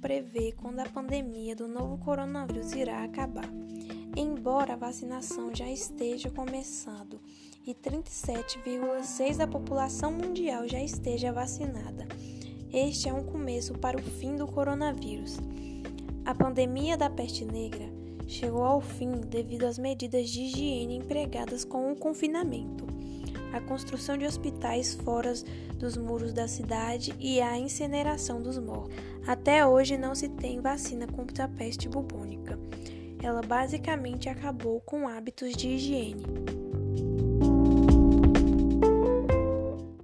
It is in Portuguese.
prever quando a pandemia do novo coronavírus irá acabar. Embora a vacinação já esteja começando e 37,6% da população mundial já esteja vacinada, este é um começo para o fim do coronavírus. A pandemia da peste negra chegou ao fim devido às medidas de higiene empregadas com o confinamento, a construção de hospitais fora dos muros da cidade e a incineração dos mortos. Até hoje não se tem vacina contra a peste bubônica. Ela basicamente acabou com hábitos de higiene.